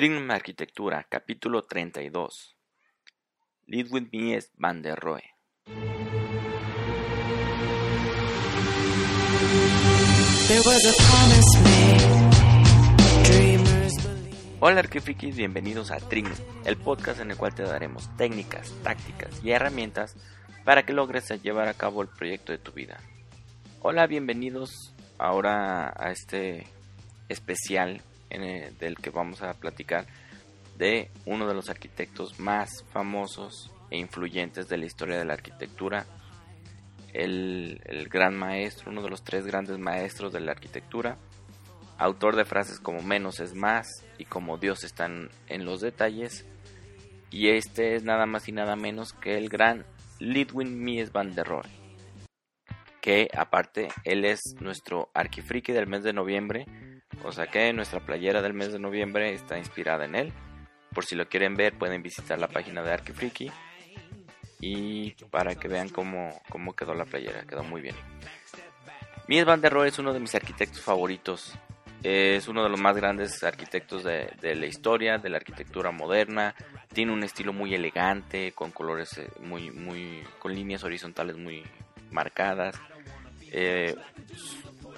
Trignum Arquitectura, capítulo 32. Lidwin Mies van der Rohe. Hola arquifrikis, bienvenidos a Trignum, el podcast en el cual te daremos técnicas, tácticas y herramientas para que logres llevar a cabo el proyecto de tu vida. Hola, bienvenidos ahora a este especial del que vamos a platicar de uno de los arquitectos más famosos e influyentes de la historia de la arquitectura, el, gran maestro, uno de los tres grandes maestros de la arquitectura, autor de frases como menos es más y como Dios están en los detalles, y este es nada más y nada menos que el gran Lidwin Mies van der Rohe, que aparte él es nuestro arquifriki del mes de noviembre, o sea que nuestra playera del mes de noviembre está inspirada en él. Por si lo quieren ver, pueden visitar la página de Arquifriki. Y para que vean cómo, cómo quedó la playera, quedó muy bien. Mies van der Rohe es uno de mis arquitectos favoritos. Es uno de los más grandes arquitectos de, la historia, de la arquitectura moderna. Tiene un estilo muy elegante, con colores eh, muy, muy, con líneas horizontales muy marcadas. Eh,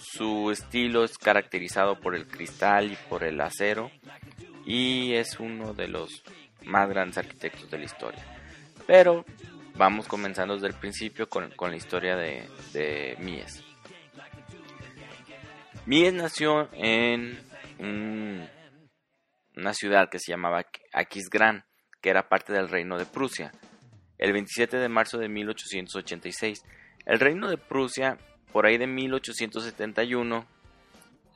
su estilo es caracterizado por el cristal y por el acero y es uno de los más grandes arquitectos de la historia. Pero vamos comenzando desde el principio con, la historia de, Mies. Mies nació en una ciudad que se llamaba Aquisgrán, que era parte del reino de Prusia, el 27 de marzo de 1886. El reino de Prusia por ahí de 1871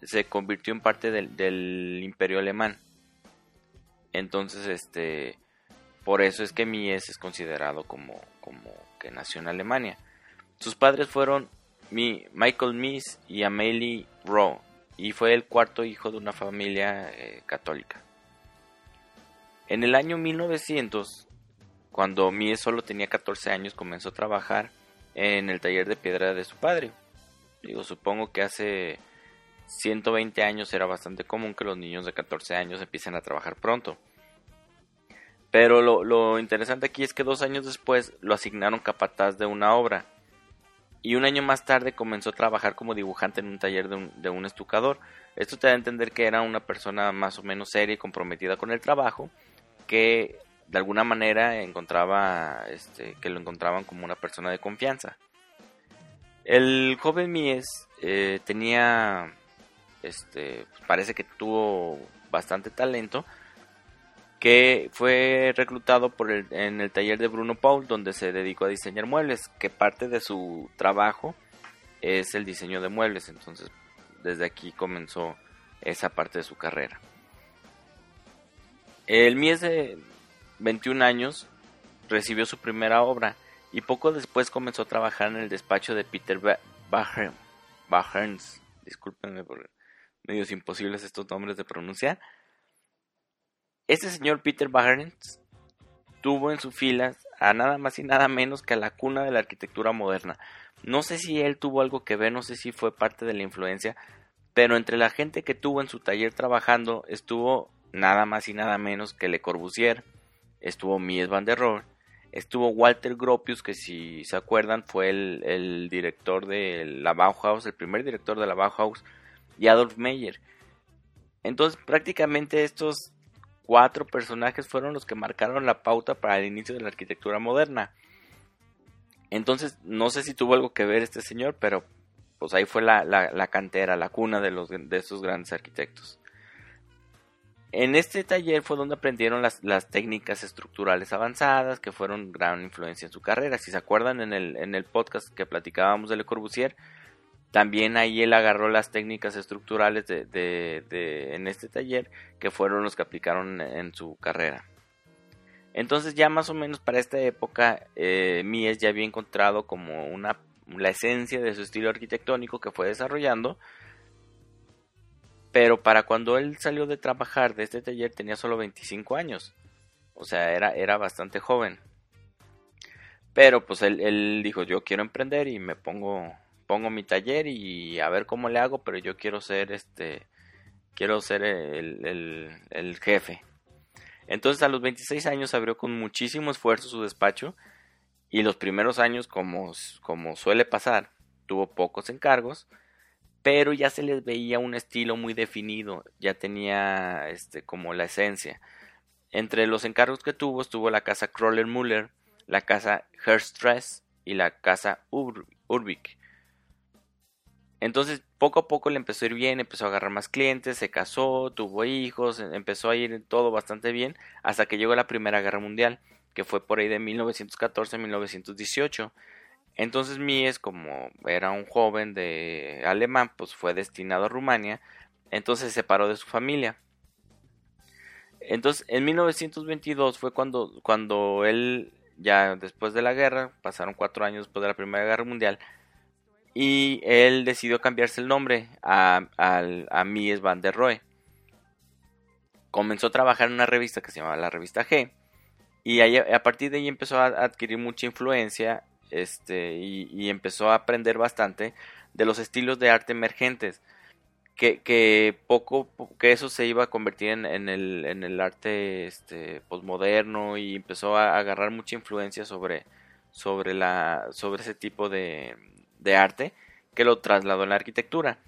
se convirtió en parte del, imperio alemán. Entonces, este, por eso es que Mies es considerado como, como que nació en Alemania. Sus padres fueron Michael Mies y Amelie Rowe, y fue el cuarto hijo de una familia eh, católica. En el año 1900, cuando Mies solo tenía 14 años, comenzó a trabajar en el taller de piedra de su padre. Digo, supongo que hace 120 años era bastante común que los niños de 14 años empiecen a trabajar pronto. Pero lo, interesante aquí es que dos años después lo asignaron capataz de una obra. Y un año más tarde comenzó a trabajar como dibujante en un taller de un, de un estucador. Esto te da a entender que era una persona más o menos seria y comprometida con el trabajo, que de alguna manera encontraba, este, que lo encontraban como una persona de confianza. El joven Mies eh, tenía, este, parece que tuvo bastante talento, que fue reclutado por el, en el taller de Bruno Paul, donde se dedicó a diseñar muebles, que parte de su trabajo es el diseño de muebles, entonces desde aquí comenzó esa parte de su carrera. El Mies de 21 años recibió su primera obra, y poco después comenzó a trabajar en el despacho de Peter Bacherns. Discúlpenme por medios imposibles estos nombres de pronunciar. Este señor Peter Bacherns tuvo en sus filas a nada más y nada menos que a la cuna de la arquitectura moderna. No sé si él tuvo algo que ver, no sé si fue parte de la influencia, pero entre la gente que tuvo en su taller trabajando estuvo nada más y nada menos que Le Corbusier, estuvo Mies van der Rohe, Estuvo Walter Gropius, que si se acuerdan fue el, director de la Bauhaus, el primer director de la Bauhaus, y Adolf Meyer. Entonces prácticamente estos cuatro personajes fueron los que marcaron la pauta para el inicio de la arquitectura moderna. Entonces no sé si tuvo algo que ver este señor, pero pues ahí fue la, la cantera, la cuna de, los, de estos grandes arquitectos. En este taller fue donde aprendieron las, técnicas estructurales avanzadas que fueron gran influencia en su carrera. Si se acuerdan en el, en el podcast que platicábamos de Le Corbusier, también ahí él agarró las técnicas estructurales de, de, en este taller que fueron los que aplicaron en su carrera. Entonces ya más o menos para esta época eh, Mies ya había encontrado como una la esencia de su estilo arquitectónico que fue desarrollando pero para cuando él salió de trabajar de este taller tenía solo 25 años. O sea, era, era bastante joven. Pero pues él, dijo, yo quiero emprender y me pongo, pongo mi taller y a ver cómo le hago, pero yo quiero ser este, quiero ser el, el, jefe. Entonces a los 26 años abrió con muchísimo esfuerzo su despacho y los primeros años, como, como suele pasar, tuvo pocos encargos, pero ya se les veía un estilo muy definido, ya tenía este, como la esencia. Entre los encargos que tuvo estuvo la casa Kroller Müller, la casa Herstress y la casa Urbik. Entonces, poco a poco le empezó a ir bien, empezó a agarrar más clientes, se casó, tuvo hijos, empezó a ir todo bastante bien, hasta que llegó la Primera Guerra Mundial, que fue por ahí de 1914 a 1918. Entonces Mies, como era un joven de alemán, pues fue destinado a Rumania, entonces se separó de su familia. Entonces, en 1922 fue cuando, cuando él, ya después de la guerra, pasaron cuatro años después de la Primera Guerra Mundial, y él decidió cambiarse el nombre a, Mies van der Rohe. Comenzó a trabajar en una revista que se llamaba la revista G y a partir de ahí empezó a adquirir mucha influencia este, y, empezó a aprender bastante de los estilos de arte emergentes. Que, que poco que eso se iba a convertir en, en, el, en el arte este, posmoderno y empezó a agarrar mucha influencia sobre, sobre, la, sobre ese tipo de, de arte que lo trasladó en la arquitectura.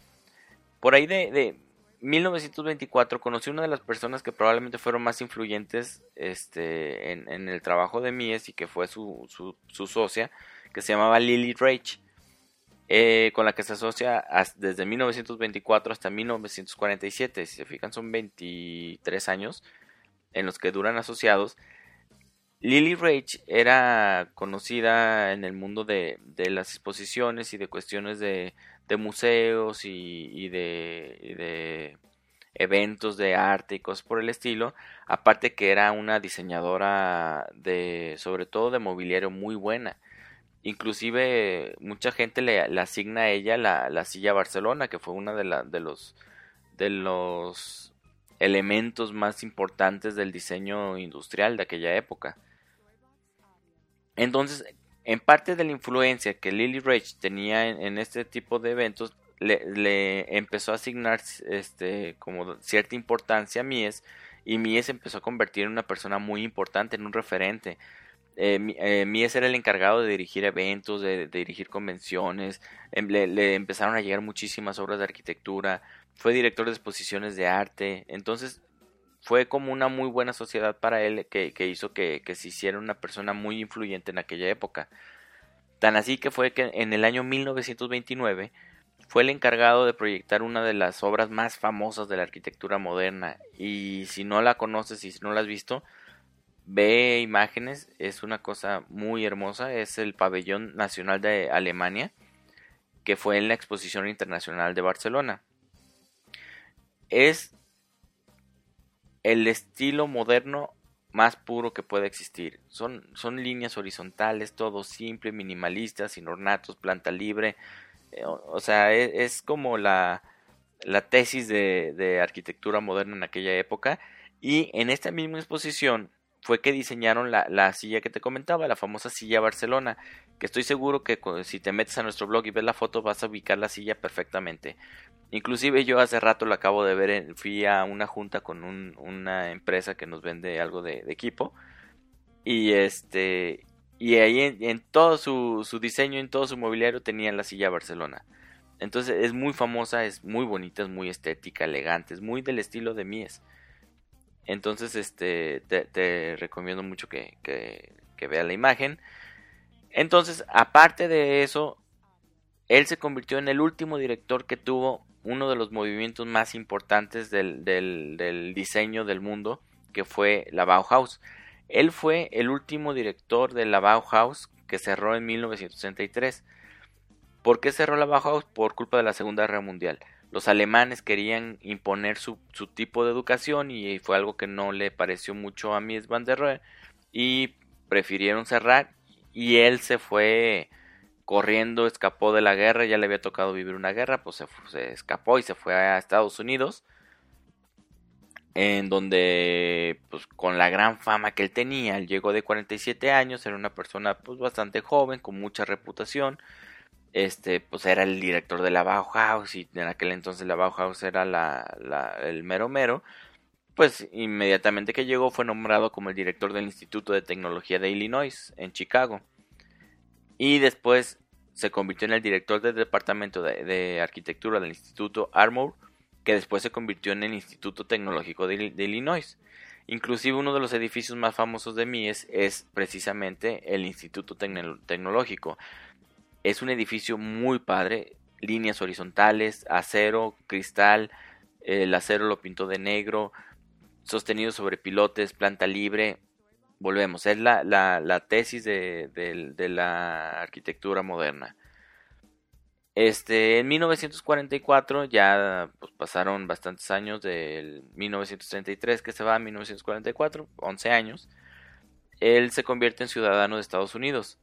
Por ahí de, de 1924 conocí una de las personas que probablemente fueron más influyentes este, en, el trabajo de Mies y que fue su, su, socia, que se llamaba Lily Reich, eh, con la que se asocia desde 1924 hasta 1947. Si se fijan, son 23 años en los que duran asociados. Lily Rage era conocida en el mundo de, las exposiciones y de cuestiones de, museos y, de, eventos de arte y cosas por el estilo. Aparte que era una diseñadora de, sobre todo de mobiliario muy buena. Inclusive mucha gente le, asigna a ella la, la, silla Barcelona, que fue una de, de los elementos más importantes del diseño industrial de aquella época. Entonces, en parte de la influencia que Lily Rage tenía en, este tipo de eventos, le, empezó a asignar este, como cierta importancia a Mies y Mies empezó a convertir en una persona muy importante, en un referente. Eh, eh, Mies era el encargado de dirigir eventos, de, dirigir convenciones, em, le, empezaron a llegar muchísimas obras de arquitectura, fue director de exposiciones de arte, entonces fue como una muy buena sociedad para él que, hizo que, se hiciera una persona muy influyente en aquella época. Tan así que fue que en el año 1929 fue el encargado de proyectar una de las obras más famosas de la arquitectura moderna y si no la conoces y si no la has visto, ve imágenes, es una cosa muy hermosa, es el pabellón nacional de Alemania que fue en la exposición internacional de Barcelona. Es el estilo moderno más puro que puede existir. Son, son líneas horizontales, todo simple, minimalista, sin ornatos, planta libre. Eh, o, sea, e, es, como la, la tesis de, de, arquitectura moderna en aquella época. Y en esta misma exposición fue que diseñaron la, la, silla que te comentaba, la famosa silla Barcelona, que estoy seguro que si te metes a nuestro blog y ves la foto vas a ubicar la silla perfectamente. Inclusive yo hace rato lo acabo de ver, fui a una junta con una empresa que nos vende algo de, equipo y este y ahí en, todo su, su, diseño, en todo su mobiliario tenían la silla Barcelona. Entonces es muy famosa, es muy bonita, es muy estética, elegante, es muy del estilo de Mies. Entonces este te, recomiendo mucho que, que, la imagen. Entonces, aparte de eso, él se convirtió en el último director que tuvo uno de los movimientos más importantes del, del, diseño del mundo, que fue la Bauhaus. Él fue el último director de la Bauhaus que cerró en 1963. ¿Por qué cerró la Bauhaus? Por culpa de la Segunda Guerra Mundial. Los alemanes querían imponer su, su tipo de educación y fue algo que no le pareció mucho a Mies van der Rohe y prefirieron cerrar y él se fue corriendo, escapó de la guerra, ya le había tocado vivir una guerra, pues se, escapó y se fue a Estados Unidos, en donde, pues con la gran fama que él tenía, él llegó de 47 años, era una persona pues bastante joven, con mucha reputación, este, pues era el director de la Bauhaus y en aquel entonces la Bauhaus era el mero mero, pues inmediatamente que llegó fue nombrado como el director del Instituto de Tecnología de Illinois en Chicago. Y después se convirtió en el director del Departamento de, Arquitectura del Instituto Armour, que después se convirtió en el Instituto Tecnológico de, Illinois. Inclusive uno de los edificios más famosos de Mies es precisamente el Instituto Tecnológico. Es un edificio muy padre, líneas horizontales, acero, cristal, el acero lo pintó de negro, sostenido sobre pilotes, planta libre. Volvemos, es la, la, tesis de, la arquitectura moderna. Este, en 1944 ya pues, pasaron bastantes años del 1933 que se va a 1944, 11 años. Él se convierte en ciudadano de Estados Unidos.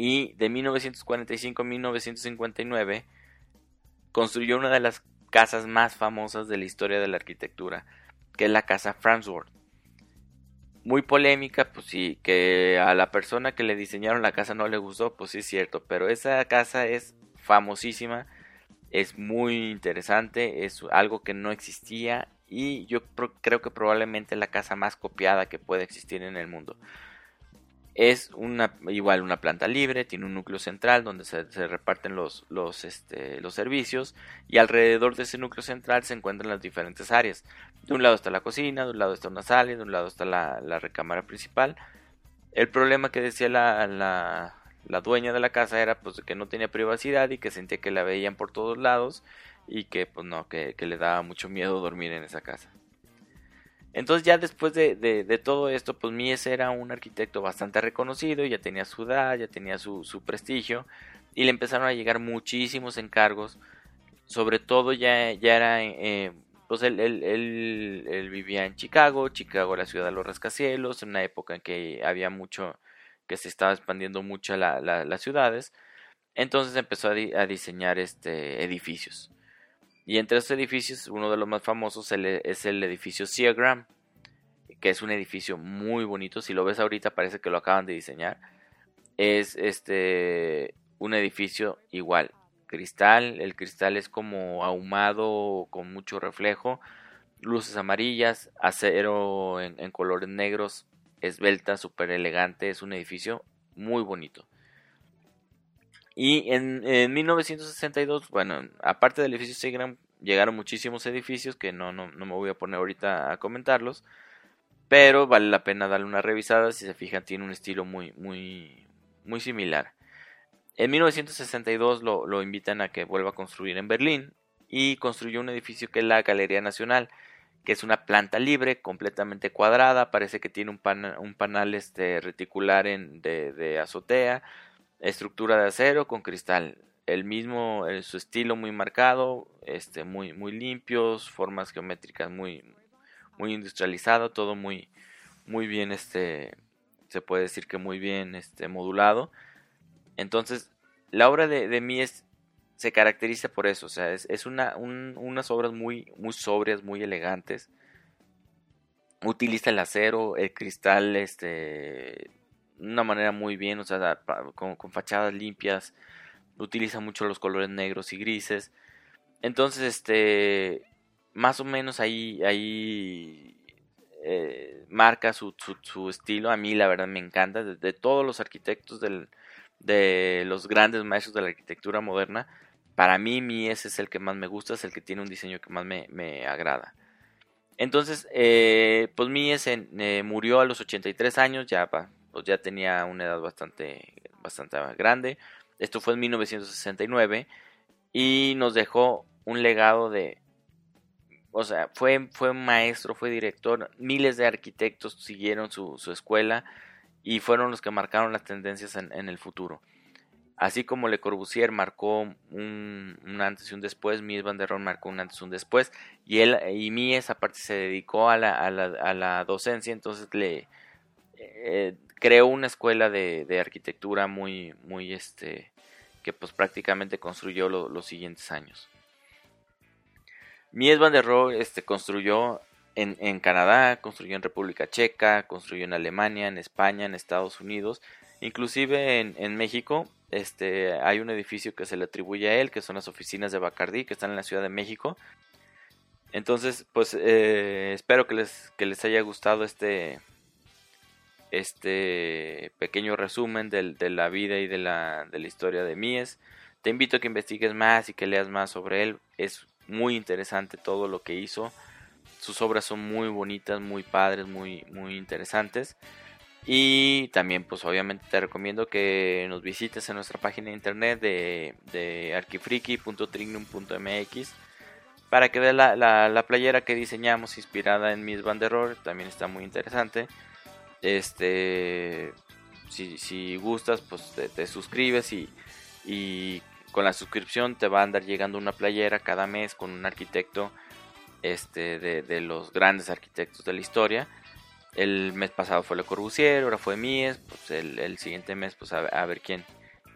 Y de 1945 a 1959 construyó una de las casas más famosas de la historia de la arquitectura, que es la casa Farnsworth. Muy polémica, pues sí, que a la persona que le diseñaron la casa no le gustó, pues sí es cierto, pero esa casa es famosísima, es muy interesante, es algo que no existía y yo creo que probablemente la casa más copiada que puede existir en el mundo. Es una, igual una planta libre, tiene un núcleo central donde se, reparten los, los, este, los servicios y alrededor de ese núcleo central se encuentran las diferentes áreas. De un lado está la cocina, de un lado está una sala de un lado está la, la recámara principal. El problema que decía la, la, la, dueña de la casa era pues que no tenía privacidad y que sentía que la veían por todos lados y que pues no, que, que le daba mucho miedo dormir en esa casa. Entonces ya después de, de, todo esto, pues Mies era un arquitecto bastante reconocido, ya tenía su edad, ya tenía su, su prestigio, y le empezaron a llegar muchísimos encargos, sobre todo ya, ya era, eh, pues él, él, él, vivía en Chicago, Chicago la ciudad de los rascacielos, en una época en que había mucho, que se estaba expandiendo mucho la, las ciudades, entonces empezó a, a diseñar este, edificios. Y entre estos edificios, uno de los más famosos es el edificio Seagram, que es un edificio muy bonito. Si lo ves ahorita parece que lo acaban de diseñar. Es este un edificio igual, cristal, el cristal es como ahumado con mucho reflejo, luces amarillas, acero en, colores negros, esbelta, súper elegante, es un edificio muy bonito. Y en, 1962, bueno, aparte del edificio Seagram, llegaron muchísimos edificios que no, no, no, me voy a poner ahorita a comentarlos. Pero vale la pena darle una revisada. Si se fijan, tiene un estilo muy, muy, muy similar. En 1962 lo, lo invitan a que vuelva a construir en Berlín y construyó un edificio que es la Galería Nacional, que es una planta libre, completamente cuadrada, parece que tiene un, un panal este, reticular en, de, de, azotea, estructura de acero con cristal. El mismo, su estilo muy marcado, este, muy, muy limpios, formas geométricas muy, muy industrializado, todo muy, muy bien, este, se puede decir que muy bien, este, modulado. Entonces, la obra de, de Mies se caracteriza por eso, o sea, es, es una, unas obras muy, muy sobrias, muy elegantes. Utiliza el acero, el cristal, este, una manera muy bien, o sea, con, fachadas limpias, utiliza mucho los colores negros y grises. Entonces, este, más o menos ahí, ahí eh, marca su, su, estilo. A mí, la verdad, me encanta. De, todos los arquitectos del, de los grandes maestros de la arquitectura moderna, para mí, Mies es el que más me gusta, es el que tiene un diseño que más me, me agrada. Entonces, eh, pues Mies eh, murió a los 83 años, ya pues ya tenía una edad bastante, bastante grande. Esto fue en 1969 y nos dejó un legado de, o sea, fue, fue maestro, fue director, miles de arquitectos siguieron su, su escuela y fueron los que marcaron las tendencias en, el futuro. Así como Le Corbusier marcó un, un, antes y un después, Mies van der Rohe marcó un antes y un después, y él y Mies aparte se dedicó a la, a la, a la docencia, entonces le, eh, creó una escuela de, arquitectura muy, muy, este, que pues prácticamente construyó los siguientes años. Mies van der Rohe este, construyó en, en, Canadá, construyó en República Checa, construyó en Alemania, en España, en Estados Unidos, inclusive en, en México, este, hay un edificio que se le atribuye a él, que son las oficinas de Bacardí, que están en la Ciudad de México. Entonces, pues eh, espero que les, que les haya gustado este, este pequeño resumen de, la vida y de la, historia de Mies. Te invito a que investigues más y que leas más sobre él. Es muy interesante todo lo que hizo. Sus obras son muy bonitas, muy padres, muy, muy interesantes. Y también, pues obviamente te recomiendo que nos visites en nuestra página de internet de, de arquifriki.trignum.mx para que veas la, la, playera que diseñamos inspirada en Miss Van der Rohe. También está muy interesante. Este, si, si gustas, pues te, suscribes y, y con la suscripción te va a andar llegando una playera cada mes con un arquitecto este, de, los grandes arquitectos de la historia. El mes pasado fue Le Corbusier, ahora fue Mies, pues el, siguiente mes pues a, ver quién,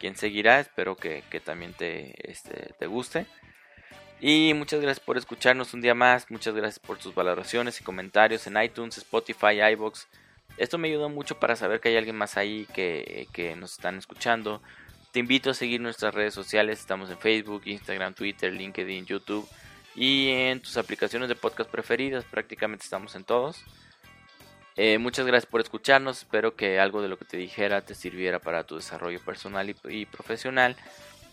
quién seguirá, espero que, también te, este, te guste. Y muchas gracias por escucharnos un día más, muchas gracias por tus valoraciones y comentarios en iTunes, Spotify, iBox. Esto me ayuda mucho para saber que hay alguien más ahí que, que nos están escuchando. Te invito a seguir nuestras redes sociales, estamos en Facebook, Instagram, Twitter, LinkedIn, YouTube y en tus aplicaciones de podcast preferidas, prácticamente estamos en todos. Eh, muchas gracias por escucharnos, espero que algo de lo que te dijera te sirviera para tu desarrollo personal y, profesional.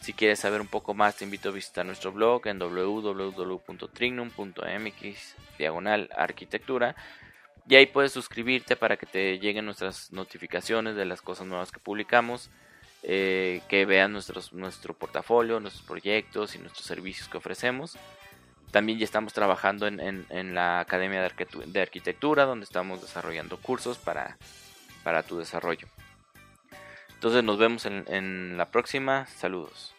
Si quieres saber un poco más, te invito a visitar nuestro blog en www.trignum.mx y ahí puedes suscribirte para que te lleguen nuestras notificaciones de las cosas nuevas que publicamos, eh, que vean nuestros, nuestro portafolio, nuestros proyectos y nuestros servicios que ofrecemos. También ya estamos trabajando en, la Academia de, Arquitectura, donde estamos desarrollando cursos para, para tu desarrollo. Entonces nos vemos en la próxima. Saludos.